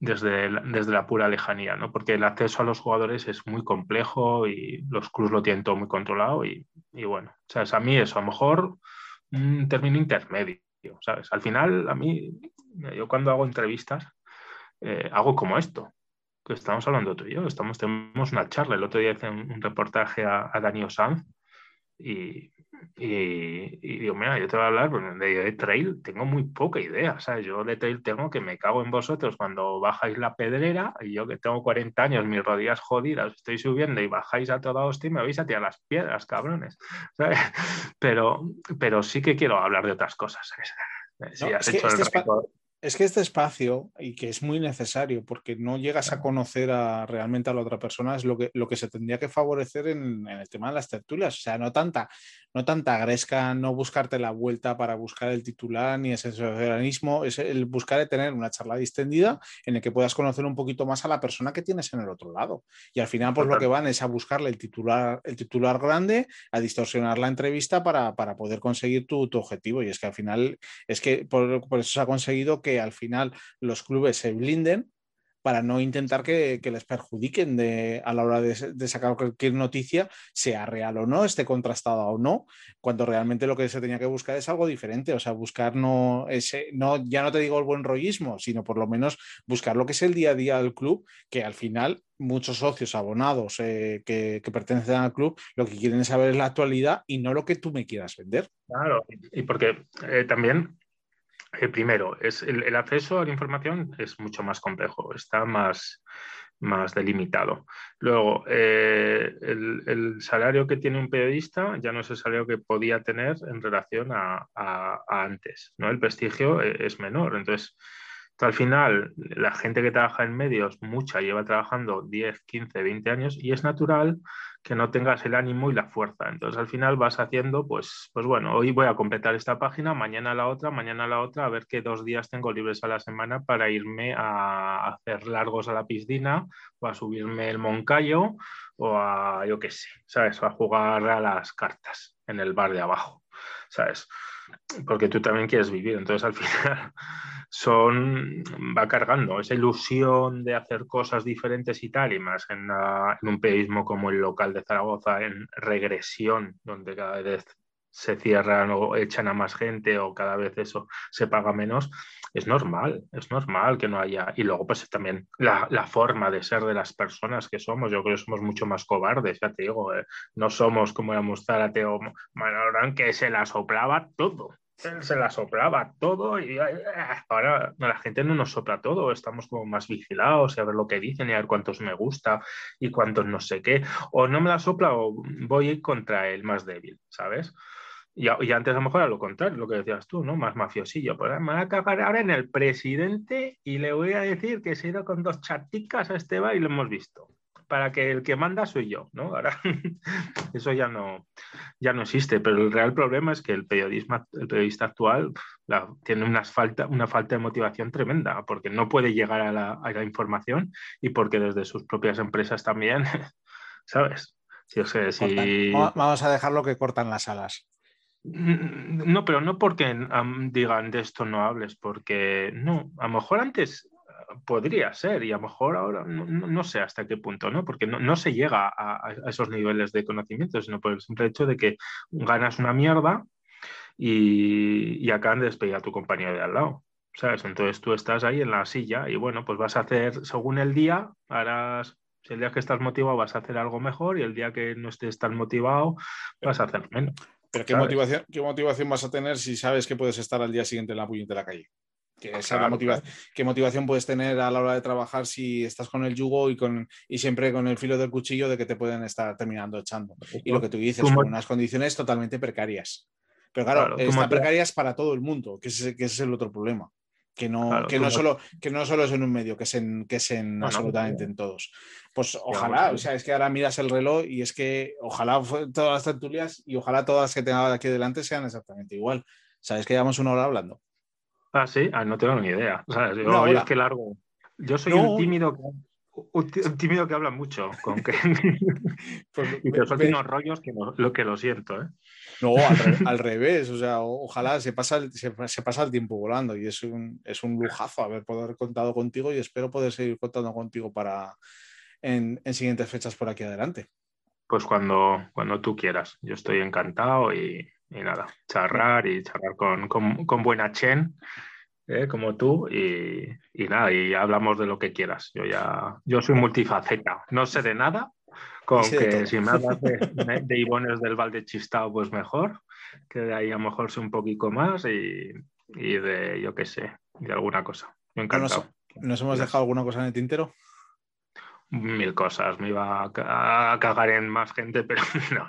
desde, desde la pura lejanía, ¿no? porque el acceso a los jugadores es muy complejo y los clubes lo tienen todo muy controlado y, y bueno, ¿sabes? a mí eso, a lo mejor un término intermedio, ¿sabes? Al final, a mí, yo cuando hago entrevistas, eh, hago como esto, que estamos hablando tú y yo, estamos, tenemos una charla, el otro día hice un, reportaje a Daniel Sanz y, y, digo, mira, yo te voy a hablar pues, de, trail, tengo muy poca idea, o sea, yo de trail tengo que me cago en vosotros cuando bajáis la pedrera y yo que tengo 40 años, mis rodillas jodidas, estoy subiendo y bajáis a toda hostia y me vais a tirar las piedras, cabrones. Pero, pero sí que quiero hablar de otras cosas. Si has hecho el este es que este espacio, y que es muy necesario, porque no llegas a conocer a, realmente a la otra persona, es lo que, lo que se tendría que favorecer en, el tema de las tertulias. O sea, no tanta, no tanta gresca, no buscarte la vuelta para buscar el titular, ni ese socialismo, es el buscar tener una charla distendida en el que puedas conocer un poquito más a la persona que tienes en el otro lado. Y al final, pues lo que van es a buscarle el titular, el titular grande, a distorsionar la entrevista para, poder conseguir tu, objetivo. Y es que al final, es que por eso se ha conseguido que al final los clubes se blinden para no intentar que, les perjudiquen de, a la hora de, sacar cualquier noticia, sea real o no, esté contrastada o no, cuando realmente lo que se tenía que buscar es algo diferente, o sea, buscar no ese, no, ya no te digo el buen rollismo, sino por lo menos buscar lo que es el día a día del club, que al final muchos socios abonados eh, que, pertenecen al club lo que quieren es saber la actualidad y no lo que tú me quieras vender. Claro, y porque eh, también eh, primero, es el, acceso a la información es mucho más complejo, está más, más delimitado. Luego, eh, el, salario que tiene un periodista ya no es el salario que podía tener en relación a, antes. ¿no? El prestigio eh, es menor. Entonces, al final, la gente que trabaja en medios, mucha lleva trabajando 10, 15, 20 años y es natural que no tengas el ánimo y la fuerza. Entonces al final vas haciendo, pues, pues bueno, hoy voy a completar esta página, mañana la otra, mañana la otra, a ver qué dos días tengo libres a la semana para irme a hacer largos a la piscina o a subirme el Moncayo o a, yo qué sé, ¿sabes? A jugar a las cartas en el bar de abajo, ¿sabes? Porque tú también quieres vivir. Entonces al final son, va cargando esa ilusión de hacer cosas diferentes y tal, y más en, un periodismo como el local de Zaragoza, en regresión, donde cada vez se cierran o echan a más gente o cada vez eso se paga menos, es normal, es normal que no haya. Y luego, pues también la, forma de ser de las personas que somos, yo creo que somos mucho más cobardes, ya te digo, eh, no somos como éramos Zárate o Manuel que se la soplaba todo se la soplaba todo y ahora la gente no nos sopla todo, estamos como más vigilados y a ver lo que dicen y a ver cuántos me gusta y cuántos no sé qué, o no me la sopla o voy contra el más débil, ¿sabes? Y, antes a lo mejor era lo contrario, lo que decías tú, ¿no? Más mafiosillo. Pues me voy a cagar ahora en el presidente y le voy a decir que se ha ido con dos chaticas a Esteban y lo hemos visto para que el que manda soy yo, ¿no? Ahora eso ya no, ya no existe, pero el real problema es que el, periodismo, el periodista actual tiene una falta, una falta de motivación tremenda, porque no puede llegar a la, a la información y porque desde sus propias empresas también, ¿sabes? si... Vamos a dejarlo que cortan las alas. No, pero no porque digan de esto no hables, porque no, a lo mejor antes podría ser y a lo mejor ahora no, sé hasta qué punto, ¿no? Porque no, se llega a, esos niveles de conocimiento, sino por el simple hecho de que ganas una mierda y, y acaban de despedir a tu compañero de al lado. ¿Sabes? Entonces tú estás ahí en la silla y bueno, pues vas a hacer según el día, harás si el día que estás motivado vas a hacer algo mejor y el día que no estés tan motivado vas a hacer menos. Pero ¿qué motivación, ¿qué motivación vas a tener si sabes que puedes estar al día siguiente en la puñeta de la calle? ¿Qué motivación puedes tener a la hora de trabajar si estás con el yugo y, con, y siempre con el filo del cuchillo de que te pueden estar terminando echando? Y lo que tú dices, con unas condiciones totalmente precarias. Pero claro, están precarias para todo el mundo, que ese, que es el otro problema. Que no, que, no solo, que no solo es en un medio, que es en, que es en absolutamente en todos. Pues ojalá, o sea, es que ahora miras el reloj y es que ojalá todas las tertulias y ojalá todas las que tenga aquí delante sean exactamente igual. Sabes que llevamos una hora hablando. Ah, sí, ah, no tengo ni idea. Yo, es que largo. Yo soy un tímido un tímido que habla mucho, con que... pues, y te unos rollos que lo, que lo siento, ¿eh? No, al, revés, o sea, ojalá se pasa, el, se, pasa el tiempo volando y es un, es un lujazo haber poder contado contigo y espero poder seguir contando contigo para en, en siguientes fechas por aquí adelante. Pues cuando, cuando tú quieras, yo estoy encantado y, y nada, charrar y charrar con, con, buena Chen, ¿eh? como tú, y, y, nada, y hablamos de lo que quieras. Yo ya, yo soy multifaceta, no sé de nada, con que si me hablas de, de, Ibones del Valde Chistao, pues mejor, que de ahí a lo mejor sé un poquito más y, y de, yo qué sé, de alguna cosa. Me encantado. ¿Nos, hemos dejado alguna cosa en el tintero? Mil cosas, me iba a, cagar en más gente, pero no,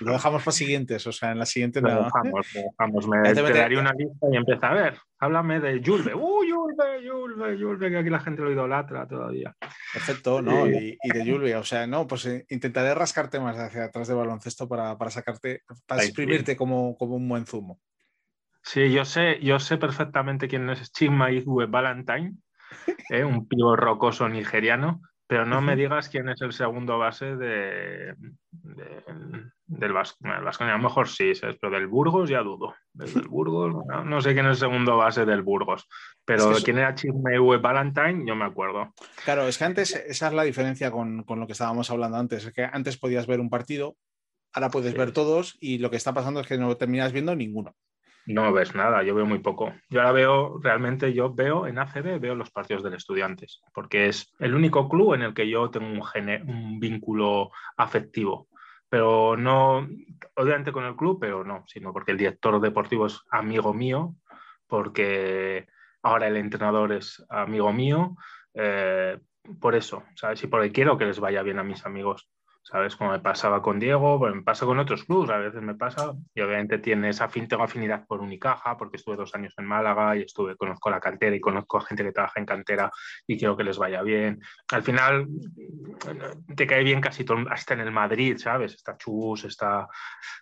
lo dejamos para siguientes, o sea, en la siguiente lo dejamos, lo dejamos. Me te, daría una lista y empieza a ver. Háblame de Julve. ¡Uh, Julve, Julve, Julve! Que aquí la gente lo idolatra todavía. Perfecto, ¿no? Y, de Julve, o sea, no, pues eh, intentaré rascarte más hacia atrás de baloncesto para, para sacarte, para exprimirte como, como un buen zumo. Sí, yo sé, yo sé perfectamente quién es Chinma Igwe Valentine, ¿eh? un pivo rocoso nigeriano pero no me digas quién es el segundo base de, del Vasconia. A lo mejor sí, pero del Burgos ya dudo. Del Burgos, no, sé quién es el segundo base del Burgos, pero quién era Chismeu Valentine, yo me acuerdo. Claro, es que antes, esa es la diferencia con, lo que estábamos hablando antes, es que antes podías ver un partido, ahora puedes ver todos y lo que está pasando es que no terminas viendo ninguno. No ves nada, yo veo muy poco. Yo ahora veo, realmente yo veo en ACB, veo los partidos del Estudiantes, porque es el único club en el que yo tengo un, vínculo afectivo. Pero no, obviamente con el club, pero no, sino porque el director deportivo es amigo mío, porque ahora el entrenador es amigo mío, eh, por eso, ¿sabes? Y porque quiero que les vaya bien a mis amigos. ¿Sabes? Como me pasaba con Diego, bueno, me pasa con otros clubes, a veces me pasa, y obviamente tiene esa fin, tengo afinidad por Unicaja, porque estuve dos años en Málaga y estuve, conozco la cantera y conozco a gente que trabaja en cantera y quiero que les vaya bien. Al final te cae bien casi todo, hasta en el Madrid, ¿sabes? Está Chus, está,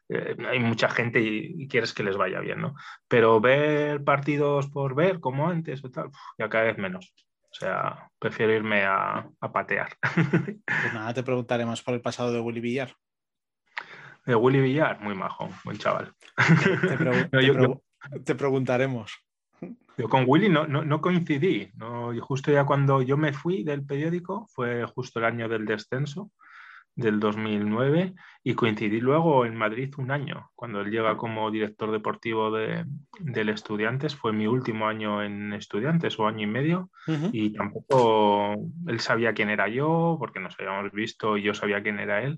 eh, hay mucha gente y, quieres que les vaya bien, ¿no? Pero ver partidos por ver, como antes o tal, ya cada vez menos. O sea, prefiero irme a, patear. Pues nada, te preguntaremos por el pasado de Willy Villar. De Willy Villar, muy majo, buen chaval. Te, preguntaremos. Yo con Willy no, no, coincidí. No, y justo ya cuando yo me fui del periódico, fue justo el año del descenso del 2009 y coincidí luego en Madrid un año, cuando él llega como director deportivo de, del Estudiantes, fue mi último año en Estudiantes o año y medio y tampoco él sabía quién era yo, porque nos habíamos visto y yo sabía quién era él,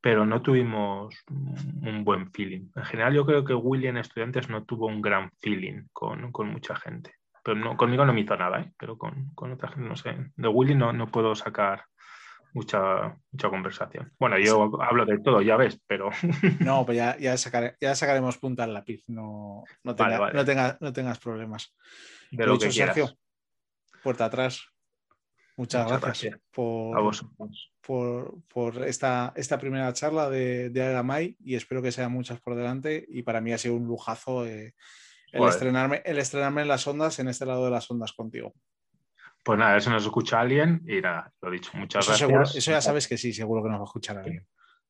pero no tuvimos un buen feeling. En general yo creo que Willy en Estudiantes no tuvo un gran feeling con, con mucha gente. Pero no, conmigo no me hizo nada, ¿eh? pero con, con otra gente no sé. De Willy no, no puedo sacar mucha, mucha conversación. Bueno, yo hablo de todo, ya ves, pero... No, pues ya, ya, sacaremos punta al lápiz, no, no, no, tengas problemas. De lo, que Sergio, puerta atrás. Muchas, gracias, Por, por, esta, esta primera charla de, de Agamay y espero que sean muchas por delante. Y para mí ha sido un lujazo eh, el, estrenarme, el estrenarme en las ondas, en este lado de las ondas contigo. Pues nada, eso nos escucha alguien y nada, lo dicho, muchas gracias. eso ya sabes que sí, seguro que nos va a escuchar alguien.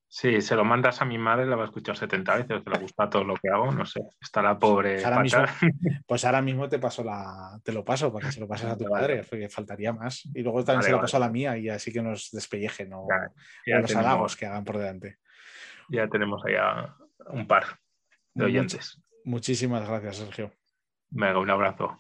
Sí, se lo mandas a mi madre, la va a escuchar 70 veces, que le gusta todo lo que hago, no sé, está la pobre. Pues ahora, mismo, pues ahora mismo, te paso la, te lo paso para que se lo pases a tu madre, porque faltaría más. Y luego también se lo paso a la mía y así que nos despellejen o, los halagos que hagan por delante. Ya tenemos allá un par de oyentes. Muchísimas gracias, Sergio. Venga, un abrazo.